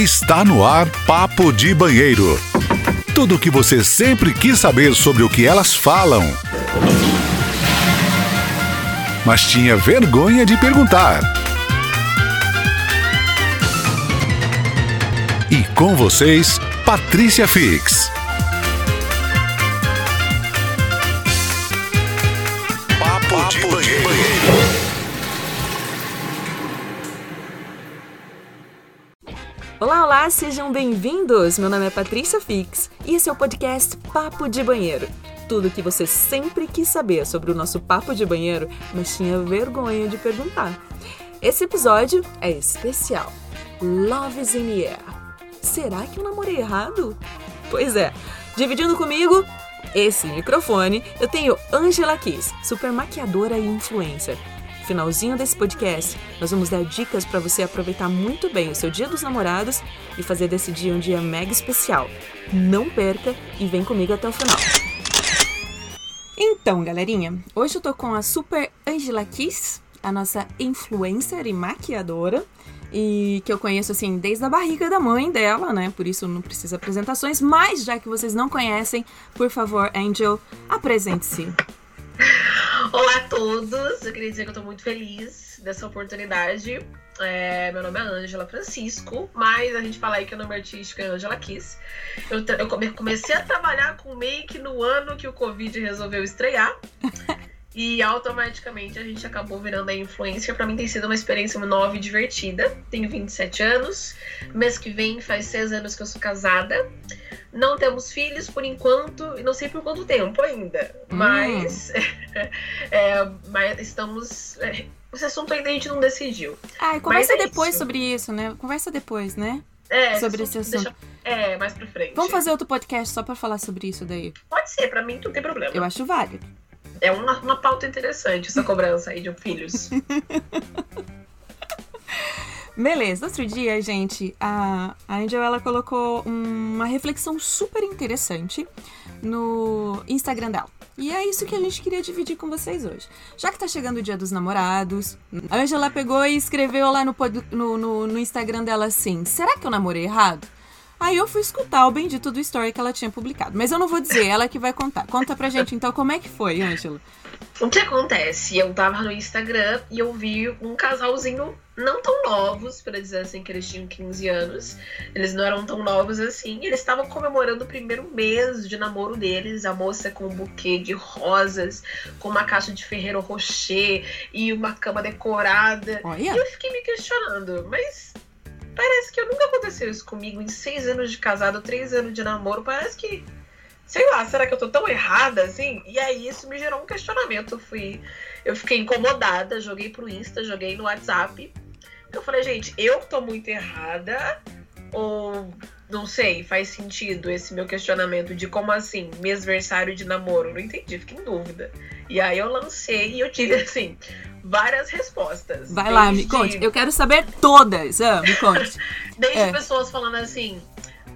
Está no ar Papo de Banheiro. Tudo o que você sempre quis saber sobre o que elas falam. Mas tinha vergonha de perguntar. E com vocês, Patrícia Fix. Olá, olá, sejam bem-vindos! Meu nome é Patrícia Fix e esse é o podcast Papo de Banheiro. Tudo o que você sempre quis saber sobre o nosso papo de banheiro, mas tinha vergonha de perguntar. Esse episódio é especial. Love is in the air. Será que eu namorei errado? Pois é, dividindo comigo esse microfone, eu tenho Angela Kiss, super maquiadora e influencer finalzinho desse podcast, nós vamos dar dicas para você aproveitar muito bem o seu Dia dos Namorados e fazer desse dia um dia mega especial. Não perca e vem comigo até o final. Então, galerinha, hoje eu tô com a Super Angela Kiss, a nossa influencer e maquiadora, e que eu conheço assim desde a barriga da mãe dela, né? Por isso não precisa apresentações, mas já que vocês não conhecem, por favor, Angel, apresente-se. Olá a todos, eu queria dizer que eu tô muito feliz dessa oportunidade. É, meu nome é Ângela Francisco, mas a gente fala aí que o nome artístico é Ângela Kiss. Eu, eu come, comecei a trabalhar com make no ano que o Covid resolveu estrear. E automaticamente a gente acabou virando a influencer. Para mim tem sido uma experiência nova e divertida. Tenho 27 anos. Mês que vem faz seis anos que eu sou casada. Não temos filhos por enquanto, e não sei por quanto tempo ainda. Hum. Mas, é, mas estamos. É, esse assunto ainda a gente não decidiu. Ah, conversa é depois isso. sobre isso, né? Conversa depois, né? É, sobre esse assunto. Deixa, é, mais pra frente. Vamos fazer outro podcast só pra falar sobre isso daí? Pode ser, pra mim não tem problema. Eu acho válido. É uma, uma pauta interessante essa cobrança aí de filhos. Beleza, outro dia, gente, a, Angel ela colocou uma reflexão super interessante no Instagram dela. E é isso que a gente queria dividir com vocês hoje. Já que tá chegando o dia dos namorados, a Angela pegou e escreveu lá no, no, no, no Instagram dela assim: será que eu namorei errado? Aí eu fui escutar o bendito do story que ela tinha publicado. Mas eu não vou dizer, ela que vai contar. Conta pra gente então como é que foi, Ângela. O que acontece? Eu tava no Instagram e eu vi um casalzinho não tão novos, para dizer assim, que eles tinham 15 anos. Eles não eram tão novos assim. Eles estavam comemorando o primeiro mês de namoro deles. A moça com um buquê de rosas, com uma caixa de Ferreiro Rocher e uma cama decorada. Olha. E eu fiquei me questionando, mas parece que nunca aconteceu isso comigo em seis anos de casado, três anos de namoro. Parece que sei lá, será que eu tô tão errada assim? E aí isso me gerou um questionamento. Eu fui, eu fiquei incomodada, joguei pro Insta, joguei no WhatsApp. Eu falei, gente, eu tô muito errada ou não sei, faz sentido esse meu questionamento de como assim, mesversário de namoro? Não entendi, fiquei em dúvida. E aí eu lancei e eu tive assim várias respostas. Vai lá, me conte. Eu quero saber todas. Ah, me conte. Desde é. pessoas falando assim: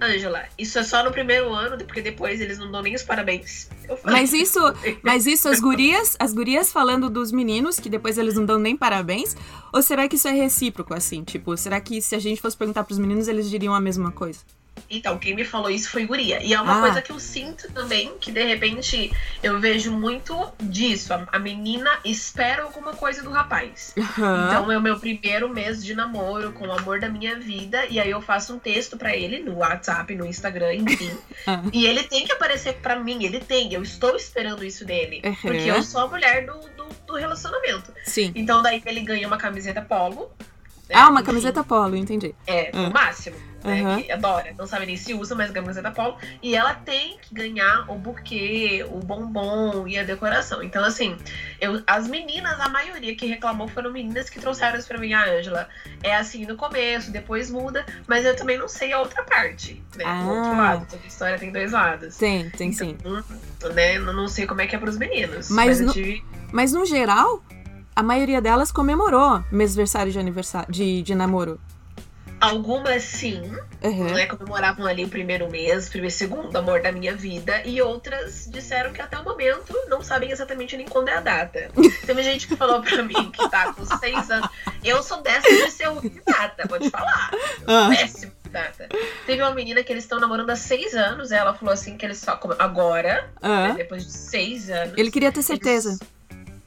Ângela, isso é só no primeiro ano, porque depois eles não dão nem os parabéns. Mas isso, mas isso as gurias, as gurias falando dos meninos que depois eles não dão nem parabéns, ou será que isso é recíproco assim, tipo, será que se a gente fosse perguntar para os meninos eles diriam a mesma coisa? Então, quem me falou isso foi Guria. E é uma ah. coisa que eu sinto também, que de repente eu vejo muito disso. A, a menina espera alguma coisa do rapaz. Uhum. Então é o meu primeiro mês de namoro com o amor da minha vida. E aí eu faço um texto para ele no WhatsApp, no Instagram, enfim. Uhum. E ele tem que aparecer para mim, ele tem. Eu estou esperando isso dele. Uhum. Porque eu sou a mulher do, do, do relacionamento. Sim. Então daí ele ganha uma camiseta polo. Né? Ah, uma camiseta polo, entendi. É, o máximo né, uhum. que adora, não sabe nem se usa, mas camiseta polo. E ela tem que ganhar o buquê, o bombom e a decoração. Então, assim, eu, as meninas, a maioria que reclamou foram meninas que trouxeram isso pra mim, a Ângela. É assim no começo, depois muda, mas eu também não sei a outra parte, né? Ah. O outro lado, toda história tem dois lados. Tem, tem então, sim. Né, não sei como é que é pros meninos. Mas, mas, no, tive... mas no geral, a maioria delas comemorou mêsversário de aniversário de, de namoro. Algumas sim, uhum. né? Comemoravam ali o primeiro mês, o primeiro segundo amor da minha vida, e outras disseram que até o momento não sabem exatamente nem quando é a data. Teve gente que falou pra mim que tá com seis anos. Eu sou dessa de ser de data, vou te falar. Uhum. Péssimo data. Teve uma menina que eles estão namorando há seis anos. Ela falou assim que eles só. Agora, Ah. né, depois de seis anos. Ele queria ter certeza. Eles,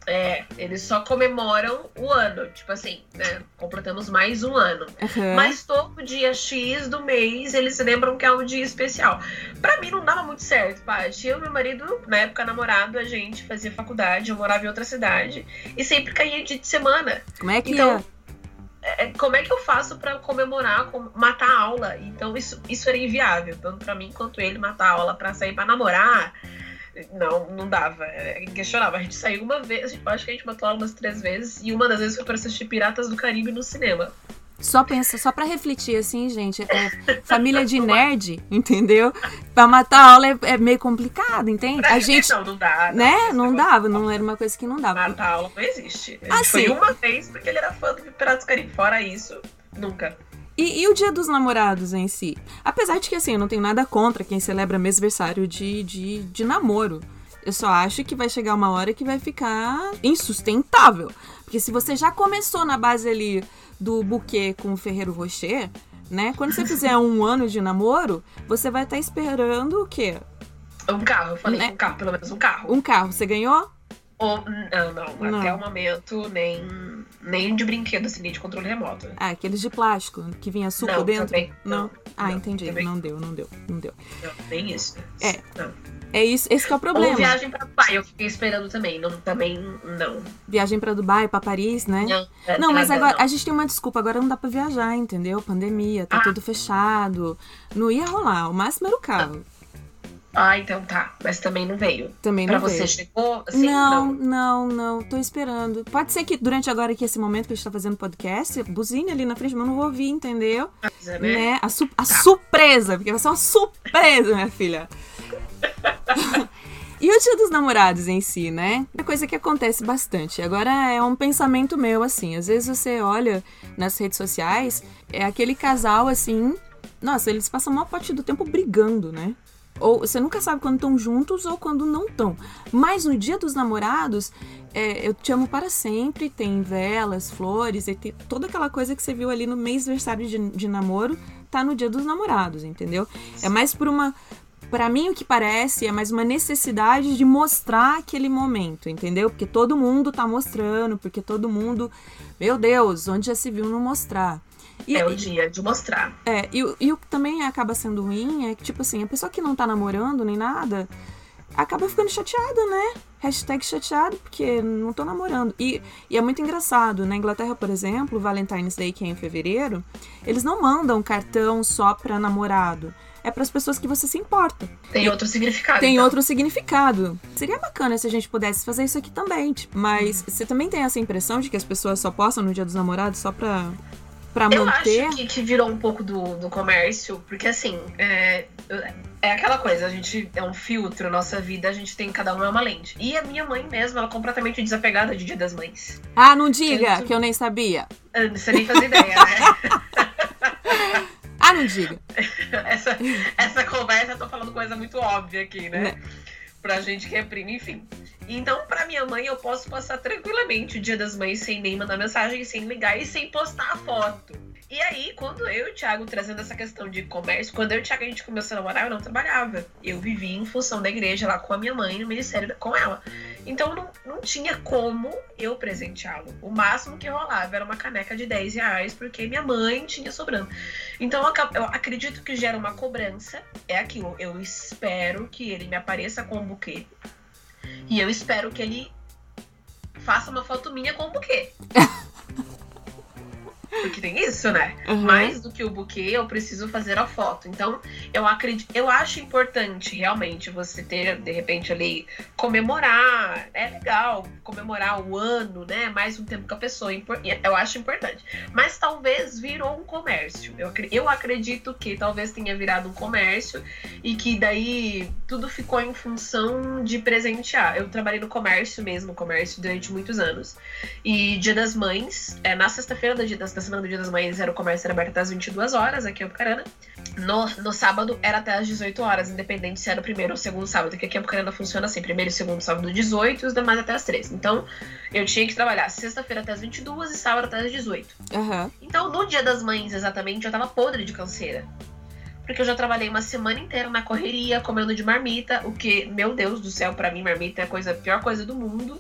é, eles só comemoram o ano. Tipo assim, né? Completamos mais um ano. Aham. Mas todo dia X do mês eles lembram que é um dia especial. Pra mim não dava muito certo, Paty. Eu e meu marido, na época namorado, a gente fazia faculdade, eu morava em outra cidade. E sempre caía dia de semana. Como é que Então, é? É, como é que eu faço pra comemorar, com- matar a aula? Então isso, isso era inviável, tanto pra mim quanto ele matar a aula pra sair pra namorar. Não, não dava. É inquestionável. A gente saiu uma vez, eu acho que a gente matou aula umas três vezes, e uma das vezes foi pra assistir Piratas do Caribe no cinema. Só pensa, só pra refletir assim, gente, é família de nerd, entendeu? Pra matar a aula é, é meio complicado, entende? A gente, Não, não dá. né? esse Não dava, não era uma coisa que não dava. Matar a aula não existe. A gente foi uma vez porque ele era fã do Piratas do Caribe. Fora isso, nunca. E, e o dia dos namorados em si? Apesar de que, assim, eu não tenho nada contra quem celebra mêsversário de, de, de namoro. Eu só acho que vai chegar uma hora que vai ficar insustentável. Porque se você já começou na base ali do buquê com o Ferreiro Rocher, né? Quando você fizer um ano de namoro, você vai estar esperando o quê? Um carro, eu falei Né? um carro, pelo menos um carro. Um carro. Você ganhou? Ou, não, não, Não. até o momento, nem, nem de brinquedo, assim, nem de controle remoto. Ah, aqueles de plástico, que vinha suco Não, dentro? também não. não. Ah, Não, entendi. também. Não deu, não deu, não deu. Não, nem isso. É. Não. É isso, esse que é o Ou problema. viagem pra Dubai, eu fiquei esperando também. Não, também, não. Viagem pra Dubai, pra Paris, né? Não, Não, mas agora não. a gente tem uma desculpa, agora não dá pra viajar, entendeu? Pandemia, tá Ah. tudo fechado. Não ia rolar, o máximo era o carro. Ah, então tá. Mas também não veio. Também Pra não você veio. chegou? Assim, não, não. não, não, tô esperando. Pode ser que durante agora aqui esse momento que a gente tá fazendo podcast, buzine ali na frente, mas eu não vou ouvir, entendeu? Mas, é, né? Né? A, su- a surpresa, porque vai ser uma surpresa, minha filha. E o dia dos namorados em si, né? É coisa que acontece bastante. Agora é um pensamento meu, assim. Às vezes você olha nas redes sociais, é aquele casal assim. Nossa, eles passam a maior parte do tempo brigando, né? Ou você nunca sabe quando estão juntos ou quando não estão. Mas no dia dos namorados, é, eu te amo para sempre, tem velas, flores, e tem toda aquela coisa que você viu ali no mês aniversário de, de namoro, tá no dia dos namorados, entendeu? É mais por uma. Pra mim, o que parece é mais uma necessidade de mostrar aquele momento, entendeu? Porque todo mundo tá mostrando, porque todo mundo. Meu Deus, onde já se viu não mostrar? E, É o dia de mostrar. é, e, o- e o que também acaba sendo ruim é que, tipo assim, a pessoa que não tá namorando nem nada acaba ficando chateada, né? Hashtag chateado, porque não tô namorando. E, e é muito engraçado. Na Inglaterra, por exemplo, o Valentine's Day, que é em fevereiro, eles não mandam cartão só pra namorado. É pras pessoas que você se importa. Tem outro significado. Tem então. outro significado. Seria bacana se a gente pudesse fazer isso aqui também. Tipo, mas você também tem essa impressão de que as pessoas só postam no dia dos namorados só pra, pra Eu manter? acho que, que virou um pouco do, do comércio, porque assim, é, é aquela coisa, a gente é um filtro, nossa vida, a gente tem, cada um é uma lente. E a minha mãe mesmo, ela é completamente desapegada de Dia das Mães. Ah, não diga Tanto- que eu nem sabia. Ah, Você nem faz ideia, né? Ah, não diga. essa, essa conversa, eu tô falando coisa muito óbvia aqui, né? Né. Pra gente que é prima, enfim. Então, pra minha mãe, eu posso passar tranquilamente o Dia das Mães sem nem mandar mensagem, sem ligar e sem postar a foto. E aí, quando eu e o Thiago trazendo essa questão de comércio, quando eu e o Thiago a gente começou a namorar, eu não trabalhava. Eu vivia em função da igreja lá com a minha mãe, no ministério com ela. Então não, não tinha como eu presenteá-lo. O máximo que rolava era uma caneca de 10 reais, porque minha mãe tinha sobrando. Então eu acredito que gera uma cobrança. É aquilo. Eu espero que ele me apareça com um buquê. E eu espero que ele faça uma foto minha com o buquê. Porque tem isso, né? Uhum. Mais do que o buquê, eu preciso fazer a foto. Então, eu acredito, eu acho importante realmente você ter, de repente, ali, comemorar. É legal comemorar o ano, né? Mais um tempo com a pessoa. Eu acho importante. Mas talvez virou um comércio. Eu, eu acredito que talvez tenha virado um comércio e que daí tudo ficou em função de presentear. Eu trabalhei no comércio mesmo, comércio durante muitos anos. E Dia das Mães, é, na sexta-feira do dia das, da semana do Dia das Mães, era o comércio era aberto até as 22 horas aqui em Apucarana. No, no sábado era até às 18 horas, independente se era o primeiro ou o segundo sábado, porque aqui a Bucarana funciona assim, primeiro e segundo sábado 18 e os demais até às 3. Então, eu tinha que trabalhar sexta-feira até às 22 e sábado até às 18. Aham. Então, no dia das mães, exatamente, eu tava podre de canseira. Porque eu já trabalhei uma semana inteira na correria, comendo de marmita, o que, meu Deus do céu, pra mim, marmita é a coisa, a pior coisa do mundo.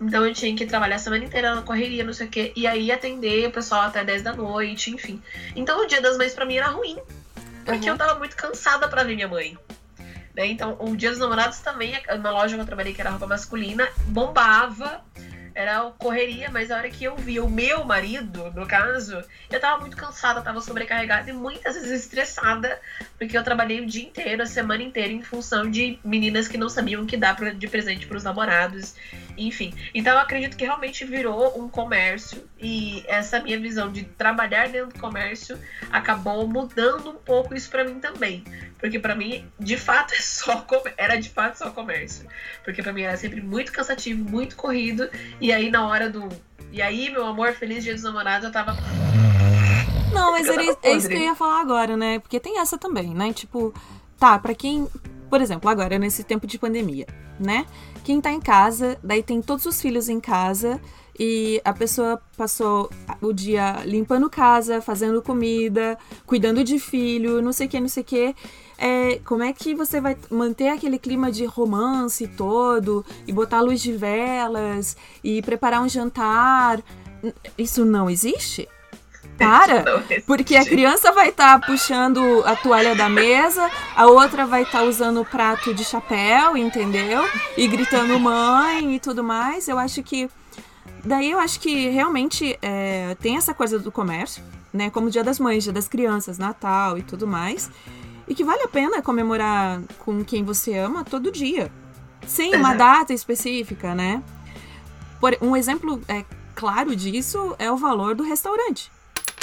Então eu tinha que trabalhar a semana inteira na correria, não sei o quê, e aí atender o pessoal até 10 da noite, enfim. Então o dia das mães pra mim era ruim, porque Uhum. eu tava muito cansada pra ver minha mãe. Né? Então, o Dia dos Namorados também, na loja que eu trabalhei, que era roupa masculina, bombava. Era correria, mas a hora que eu via o meu marido, no caso, eu tava muito cansada, tava sobrecarregada e muitas vezes estressada, porque eu trabalhei o dia inteiro, a semana inteira, em função de meninas que não sabiam o que dar pra- de presente pros namorados, enfim. Então eu acredito que realmente virou um comércio e essa minha visão de trabalhar dentro do comércio acabou mudando um pouco isso pra mim também. Porque pra mim, de fato, é só era de fato só comércio. Porque pra mim era sempre muito cansativo, muito corrido. E aí na hora do. E aí, meu amor, feliz dia dos namorados, eu tava. Não, mas tava é isso que eu ia falar agora, né? Porque tem essa também, né? Tipo, tá, pra quem. Por exemplo, agora, nesse tempo de pandemia, né? Quem tá em casa, daí tem todos os filhos em casa e a pessoa passou o dia limpando casa, fazendo comida, cuidando de filho, não sei o que, não sei o que. É, como é que você vai manter aquele clima de romance todo e botar a luz de velas e preparar um jantar? Isso não existe? Para! Porque a criança vai estar puxando a toalha da mesa, a outra vai estar usando o prato de chapéu, entendeu? E gritando mãe e tudo mais. Eu acho que. Daí eu acho que realmente é, tem essa coisa do comércio, né? Como Dia das Mães, Dia das Crianças, Natal e tudo mais. E que vale a pena comemorar com quem você ama todo dia. Sem uma Exato. data específica, né? Por, um exemplo é, claro disso é o valor do restaurante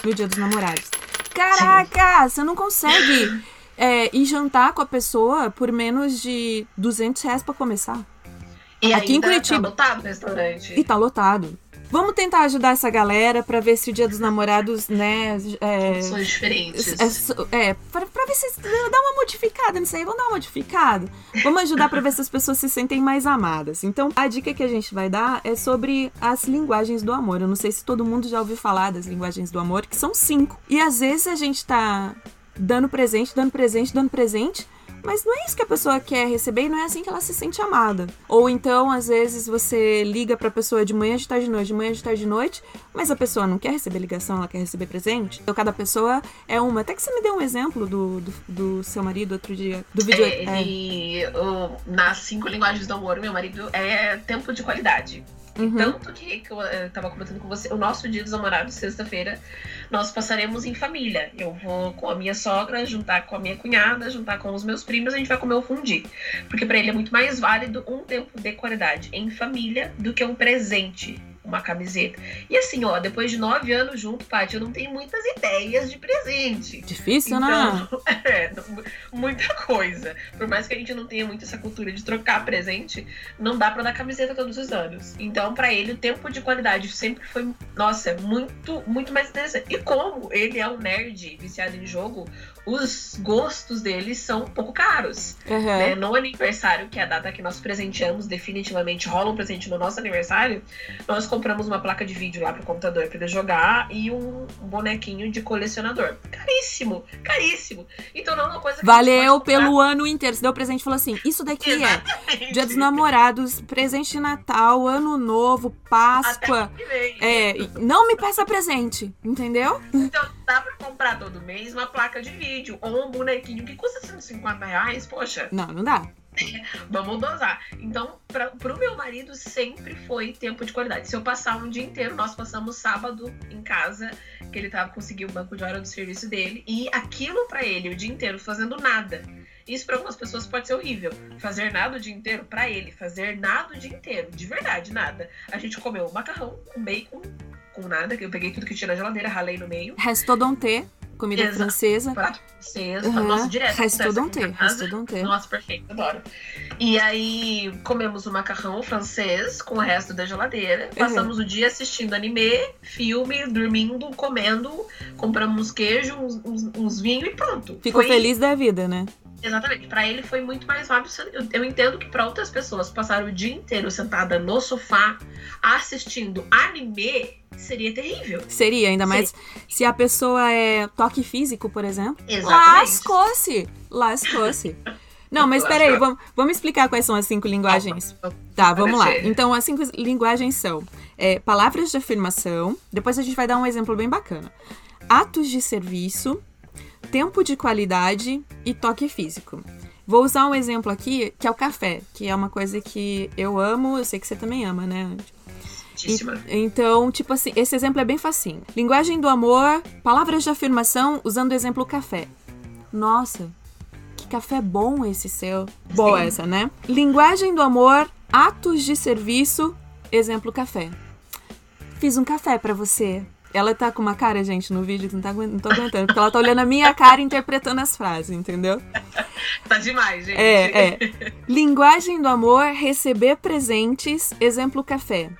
no Dia dos Namorados. Caraca, você não consegue é, ir jantar com a pessoa por menos de 200 reais pra começar. E Aqui em ainda Curitiba. Tá lotado o restaurante. E tá lotado. Vamos tentar ajudar essa galera pra ver se o Dia dos Namorados, né, é, São diferentes. é, so- é, pra, pra ver se dá uma modificada nisso aí. Vamos dar uma modificada? Vamos ajudar pra ver se as pessoas se sentem mais amadas. Então, a dica que a gente vai dar é sobre as linguagens do amor. Eu não sei se todo mundo já ouviu falar das linguagens do amor, que são cinco. E às vezes a gente tá dando presente, dando presente, dando presente. Mas não é isso que a pessoa quer receber e não é assim que ela se sente amada. Ou então, às vezes, você liga pra pessoa de manhã, de tarde, de noite, de manhã, de tarde, de noite, mas a pessoa não quer receber ligação, ela quer receber presente. Então, cada pessoa é uma. Até que você me deu um exemplo do, do, do seu marido outro dia, do vídeo. É, ele, nas cinco linguagens do amor, meu marido é tempo de qualidade. Uhum. Tanto que, que eu eh, tava comentando com você, o nosso dia dos namorados, sexta-feira, nós passaremos em família. Eu vou com a minha sogra, juntar com a minha cunhada, juntar com os meus primos, a gente vai comer o fundi. Porque pra ele é muito mais válido um tempo de qualidade em família do que um presente, uma camiseta. E assim, ó, depois de nove anos junto, Paty, eu não tenho muitas ideias de presente. Difícil, né? Então, é, não- muita coisa. Por mais que a gente não tenha muito essa cultura de trocar presente, não dá pra dar camiseta todos os anos. Então, pra ele, o tempo de qualidade sempre foi, nossa, muito, muito mais interessante. E como ele é um nerd viciado em jogo, os gostos dele são um pouco caros. Uhum. né? No aniversário, que é a data que nós presenteamos, definitivamente rola um presente no nosso aniversário, nós compramos uma placa de vídeo lá pro computador pra ele jogar e um bonequinho de colecionador. Caríssimo, caríssimo. Então não é uma coisa que Valeu pelo ano inteiro. Você deu presente e falou assim: Isso daqui é Exatamente. Dia dos Namorados, presente de Natal, Ano Novo, Páscoa. Até que vem. É, não me peça presente, entendeu? Então dá pra comprar todo mês uma placa de vídeo ou um bonequinho que custa 150 reais, poxa. Não, não dá. Vamos dosar. Então, pra, pro meu marido sempre foi tempo de qualidade. Se eu passar um dia inteiro, nós passamos sábado em casa, que ele tava conseguiu o banco de hora do serviço dele, e aquilo pra ele, o dia inteiro, fazendo nada. Isso pra algumas pessoas pode ser horrível. Fazer nada o dia inteiro, pra ele, fazer nada o dia inteiro, de verdade, nada. A gente comeu macarrão com bacon, com nada, que eu peguei tudo que tinha na geladeira, ralei no meio. Restodonte. Comida Exato. francesa. prato francês, Uhum. nossa, direto. Aqui em ter, resto don't ter. Nossa, perfeito, adoro. E aí comemos o macarrão francês com o resto da geladeira. Passamos o dia assistindo anime, filme, dormindo, comendo, compramos queijo, uns, uns, uns vinhos e pronto. Ficou Foi- feliz da vida, né? Exatamente. Pra ele foi muito mais rápido. Eu, eu entendo que pra outras pessoas passar o dia inteiro sentada no sofá assistindo anime seria terrível. Seria, ainda mais se a pessoa é toque físico, por exemplo. Exatamente. Lascou-se! Lascou-se. Não, mas peraí, vamos, vamos explicar quais são as cinco linguagens. Tá, vamos lá. Então, as cinco linguagens são é, palavras de afirmação, depois a gente vai dar um exemplo bem bacana. Atos de serviço, tempo de qualidade e toque físico. Vou usar um exemplo aqui, que é o café, que é uma coisa que eu amo, eu sei que você também ama, né? Muitíssima. Então, tipo assim, esse exemplo é bem facinho. Linguagem do amor, palavras de afirmação usando o exemplo café. Nossa, que café bom esse seu. Boa Sim. essa, né? Linguagem do amor, atos de serviço, exemplo café. Fiz um café pra você. Ela tá com uma cara, gente, no vídeo que não, tá, não tô aguentando, porque ela tá olhando a minha cara e interpretando as frases, entendeu? Tá demais, gente. É, é. Linguagem do amor, receber presentes, exemplo café.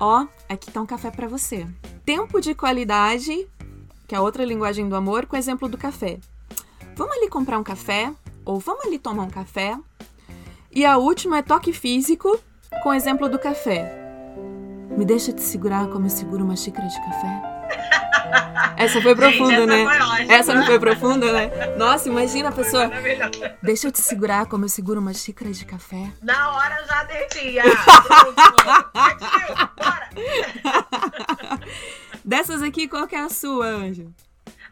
Ó, aqui tá um café pra você. Tempo de qualidade, que é outra linguagem do amor, com exemplo do café. Vamos ali comprar um café, ou vamos ali tomar um café. E a última é toque físico, com exemplo do café. Me deixa te segurar como eu seguro uma xícara de café. Essa foi profunda, Gente, essa né? foi. Essa não foi profunda, né? Nossa, imagina a pessoa. Deixa eu te segurar como eu seguro uma xícara de café. Na hora já derretia. Bora. Dessas aqui, qual que é a sua, Anjo?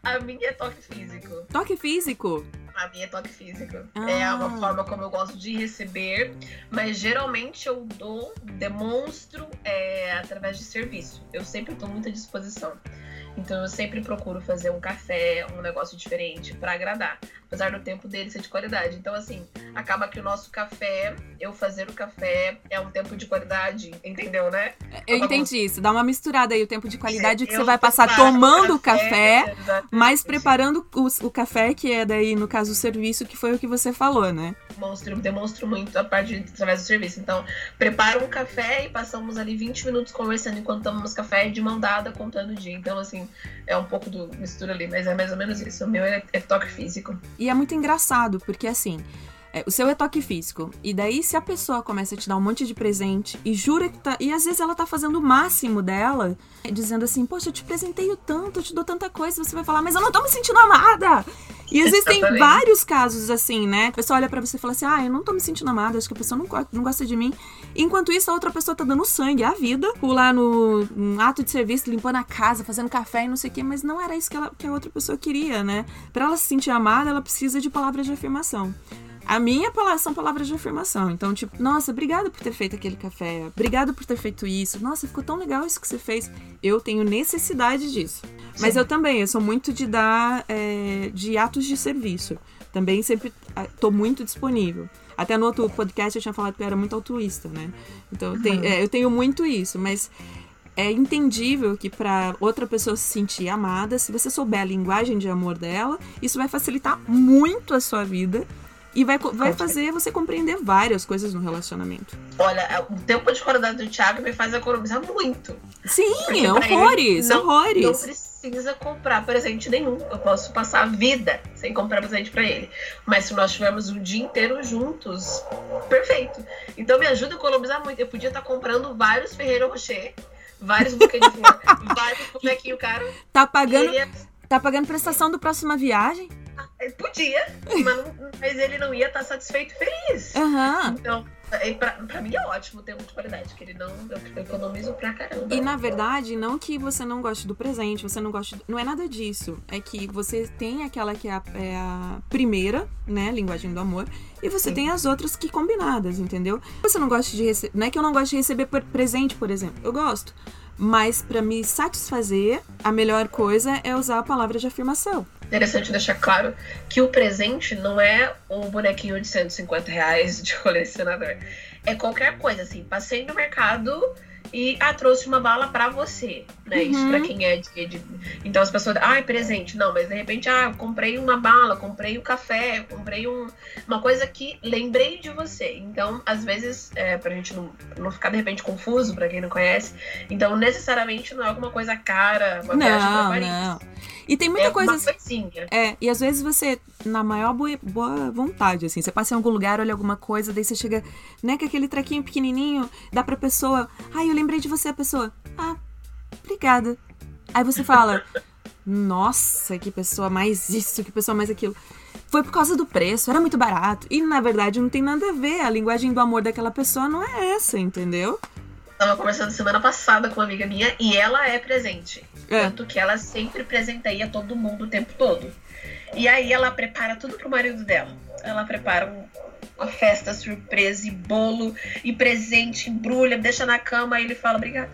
A minha é toque físico. Toque físico. A minha é toque físico. Ah. É uma forma como eu gosto de receber, mas geralmente eu dou, demonstro é, através de serviço. Eu sempre estou muito à disposição. Então eu sempre procuro fazer um café, um negócio diferente pra agradar. Apesar do tempo dele ser de qualidade. Então, assim, acaba que o nosso café, eu fazer o café, é um tempo de qualidade, entendeu, né? Eu entendi isso. Dá uma misturada aí, o tempo de qualidade que Eu você vai passar tomando o café, exatamente. mas preparando o, o café, que é daí, no caso, o serviço, que foi o que você falou, né? Demonstro, demonstro muito a parte de, através do serviço. Então, preparo um café e passamos ali 20 minutos conversando enquanto tomamos café de mão dada, contando o dia. Então, assim, é um pouco do mistura ali, mas é mais ou menos isso. O meu é, é toque físico. E é muito engraçado, porque assim, é, o seu é toque físico. E daí, se a pessoa começa a te dar um monte de presente e jura que tá. E às vezes ela tá fazendo o máximo dela, dizendo assim: Poxa, eu te presenteio tanto, eu te dou tanta coisa. Você vai falar, mas eu não tô me sentindo amada. E existem vários casos assim, né? A pessoa olha pra você e fala assim: Ah, eu não tô me sentindo amada, acho que a pessoa não, não gosta de mim. Enquanto isso, a outra pessoa tá dando sangue, a vida, pular no um ato de serviço, limpando a casa, fazendo café e não sei o quê, mas não era isso que, ela, que a outra pessoa queria, né? Pra ela se sentir amada, ela precisa de palavras de afirmação. A minha pala- são palavras de afirmação. Então, tipo, nossa, obrigada por ter feito aquele café. Obrigado por ter feito isso. Nossa, ficou tão legal isso que você fez. Eu tenho necessidade disso. Mas Sim. eu também, eu sou muito de dar é, de atos de serviço. Também sempre tô muito disponível. Até no outro podcast eu tinha falado que eu era muito altruísta, né? Então eu tenho, é, eu tenho muito isso, mas é entendível que para outra pessoa se sentir amada, se você souber a linguagem de amor dela, isso vai facilitar muito a sua vida e vai, vai fazer você compreender várias coisas no relacionamento. Olha, o tempo de qualidade do Thiago me faz economizar muito. Sim, Porque ele horrores, não- horrores. Não precisa comprar presente nenhum. Eu posso passar a vida sem comprar presente pra ele. Mas se nós tivermos o dia inteiro juntos, perfeito. Então me ajuda a economizar muito. Eu podia estar comprando vários Ferreiro Rocher, vários buquês de flor, vários bonequinhos caros. Tá pagando, tá pagando prestação do próxima viagem? Podia, mas, mas ele não ia estar satisfeito e feliz. Aham. Então, pra, pra mim é ótimo o tempo de qualidade, que ele não. Eu, eu economizo pra caramba. E na verdade, não que você não goste do presente, você não goste. do- Não é nada disso. É que você tem aquela que é a, é a primeira, né? Linguagem do amor. E você Sim. tem as outras que combinadas, entendeu? Você não gosta de receber. Não é que eu não gosto de receber por- presente, por exemplo. Eu gosto. Mas pra me satisfazer, a melhor coisa é usar a palavra de afirmação. Interessante deixar claro que o presente não é um bonequinho de 150 reais de colecionador. É qualquer coisa, assim. Passei no mercado e ah, trouxe uma bala para você, né? Isso Uhum. para quem é de, de- Então as pessoas, ah, é presente. Não, mas de repente, ah, eu comprei uma bala, comprei um café, comprei um, uma coisa que lembrei de você. Então, às vezes, é, pra gente não, não ficar de repente confuso, pra quem não conhece, então necessariamente não é alguma coisa cara, uma viagem pra Não, Paris. não. E tem muita é coisa. uma coisinha. É, e às vezes você, na maior boa, boa vontade, assim, você passa em algum lugar, olha alguma coisa, daí você chega, né, com aquele trequinho pequenininho, dá pra pessoa, ai, eu lembrei de você, a pessoa, ah, obrigada. Aí você fala, nossa, que pessoa mais isso, que pessoa mais aquilo. Foi por causa do preço, era muito barato. E na verdade não tem nada a ver, a linguagem do amor daquela pessoa não é essa, entendeu? Tava conversando semana passada com uma amiga minha e ela é presente. É. Tanto que ela sempre presenteia todo mundo o tempo todo. E aí ela prepara tudo pro marido dela. Ela prepara um- uma festa surpresa e bolo e presente, embrulha, deixa na cama e ele fala obrigada.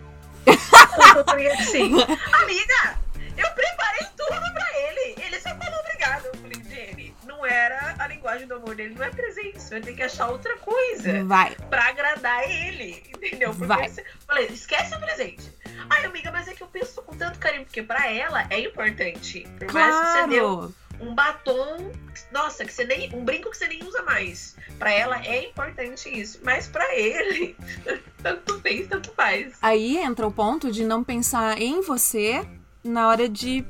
assim, amiga, eu preparei tudo pra ele. Ele só falou obrigado. Eu falei, Jenny, não era a linguagem do amor dele, não é presente. Você vai ter que achar outra coisa Vai. pra agradar ele, entendeu? Porque Vai. você- falei, esquece o presente. Ai, amiga, mas é que eu penso com tanto carinho, porque pra ela é importante. Por mais que você deu Claro. Um batom, nossa, que você nem. um brinco que você nem usa mais. Pra ela é importante isso. Mas pra ele, tanto fez, tanto faz. Aí entra o ponto de não pensar em você na hora de,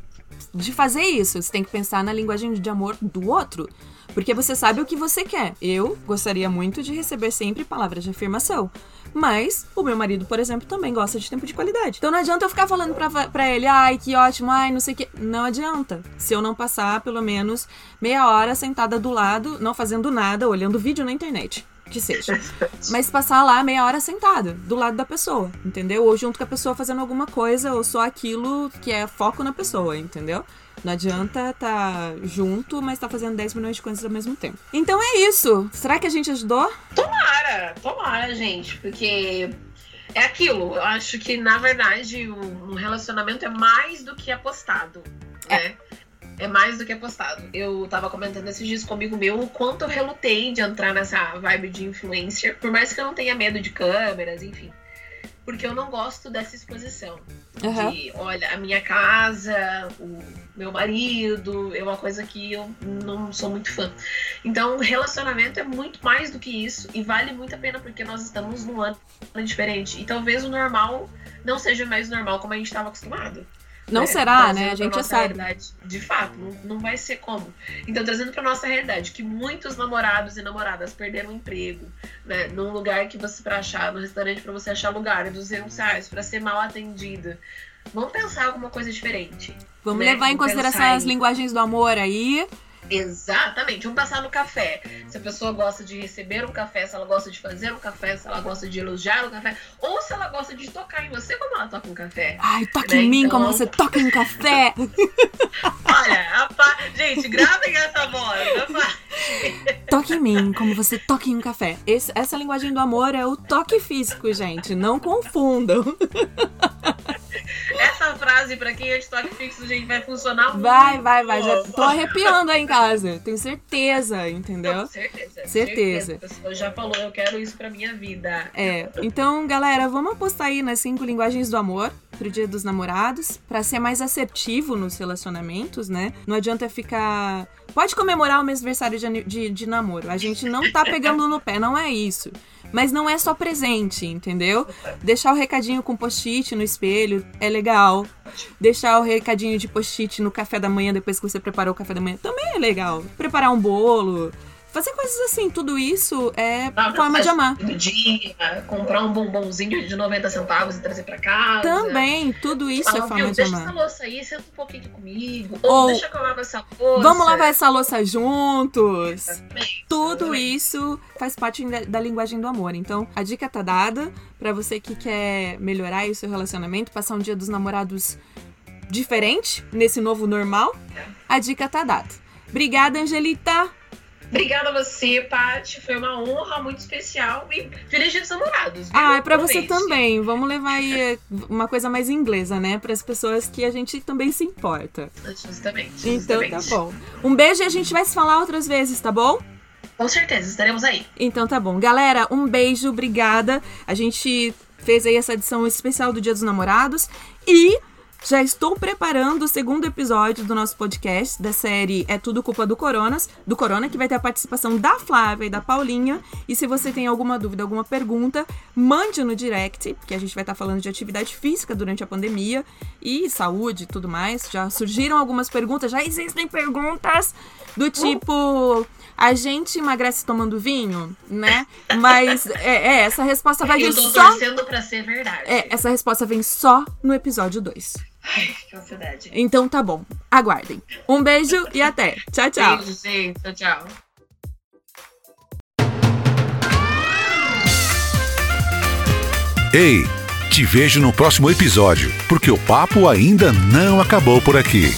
de fazer isso. Você tem que pensar na linguagem de amor do outro. Porque você sabe o que você quer. Eu gostaria muito de receber sempre palavras de afirmação. Mas o meu marido, por exemplo, também gosta de tempo de qualidade. Então não adianta eu ficar falando pra, pra ele, ai, que ótimo, ai, não sei o que. Não adianta. Se eu não passar pelo menos meia hora sentada do lado, não fazendo nada, olhando vídeo na internet. Que seja. Mas passar lá meia hora sentada, do lado da pessoa, entendeu? Ou junto com a pessoa fazendo alguma coisa, ou só aquilo que é foco na pessoa, entendeu? Não adianta tá junto, mas tá fazendo 10 milhões de coisas ao mesmo tempo. Então é isso. Será que a gente ajudou? Tomara, tomara, gente, porque é aquilo. Eu acho que, na verdade, um relacionamento é mais do que apostado, né? É mais do que apostado. Eu tava comentando esses dias comigo meu o quanto eu relutei de entrar nessa vibe de influencer, por mais que eu não tenha medo de câmeras, enfim. Porque eu não gosto dessa exposição. Aham. De, olha, a minha casa, o meu marido, é uma coisa que eu não sou muito fã. Então, relacionamento é muito mais do que isso e vale muito a pena porque nós estamos num ano diferente. E talvez o normal não seja mais normal como a gente estava acostumado. Não né? será, né? A gente já sabe. realidade. De fato, não, não vai ser como. Então, trazendo pra nossa realidade, que muitos namorados e namoradas perderam emprego, né? Num lugar que você, pra achar, no restaurante, pra você achar lugar, é 200 reais, pra ser mal atendida. Vamos pensar alguma coisa diferente. Vamos né? levar em Vamos consideração pensar as em- linguagens do amor aí. Exatamente. Vamos passar no café. Se a pessoa gosta de receber um café, se ela gosta de fazer um café, se ela gosta de elogiar um café, ou se ela gosta de tocar em você como ela toca um café. Ai, toque Né, em mim então- como você toca em café. Olha, a pa- gente, gravem essa voz. Toque em mim como você toca em um café. Esse- essa linguagem do amor é o toque físico, gente. Não confundam. Essa frase, pra quem é de toque fixo, gente, vai funcionar Vai, muito. vai, vai. Já tô arrepiando aí em casa. Tenho certeza, entendeu? Com certeza. Certeza. A pessoa já falou, eu quero isso pra minha vida. É, então, galera, vamos apostar aí nas cinco linguagens do amor pro Dia dos Namorados, pra ser mais assertivo nos relacionamentos, né? Não adianta ficar. Pode comemorar o meu aniversário de, de, de namoro. A gente não tá pegando no pé, não é isso. Mas não é só presente, entendeu? Deixar o recadinho com post-it no espelho é legal. Deixar o recadinho de post-it no café da manhã depois que você preparou o café da manhã também é legal. Preparar um bolo. Fazer coisas assim, tudo isso é Ah, forma de amar. Do dia, comprar um bombonzinho de 90 centavos e trazer pra casa. Também, tudo isso é forma de deixa essa amar. louça aí, senta um pouquinho comigo. Ou, Ou- deixa que eu lavo essa louça. Vamos lavar essa louça juntos. Exatamente, Tudo exatamente. isso faz parte da, da linguagem do amor. Então, a dica tá dada pra você que quer melhorar o seu relacionamento, passar um dia dos namorados diferente nesse novo normal. A dica tá dada. Obrigada, Angelita. Obrigada a você, Paty. Foi uma honra muito especial. E feliz dia dos namorados. viu? Ah, é pra você também. Vamos levar aí eh, uma coisa mais inglesa, né? Para as pessoas que a gente também se importa. Justamente. Então tá justamente. bom. Um beijo e a gente vai se falar outras vezes, tá bom? Com certeza, estaremos aí. Então tá bom. Galera, um beijo, obrigada. A gente fez aí essa edição especial do Dia dos Namorados e já estou preparando o segundo episódio do nosso podcast da série É Tudo Culpa do Coronas, do Corona, que vai ter a participação da Flávia e da Paulinha. E se você tem alguma dúvida, alguma pergunta, mande no direct, porque a gente vai estar falando de atividade física durante a pandemia e saúde e tudo mais. Já surgiram algumas perguntas, já existem perguntas do tipo a gente emagrece tomando vinho, né? Mas é, é essa resposta vai vir Eu tô só. torcendo pra ser verdade. É, essa resposta vem só no episódio 2. Ai, que ansiedade. Então tá bom, aguardem. Um beijo e até. Tchau, tchau. Beijo, gente. Tchau, tchau. Ei, te vejo no próximo episódio, porque o papo ainda não acabou por aqui.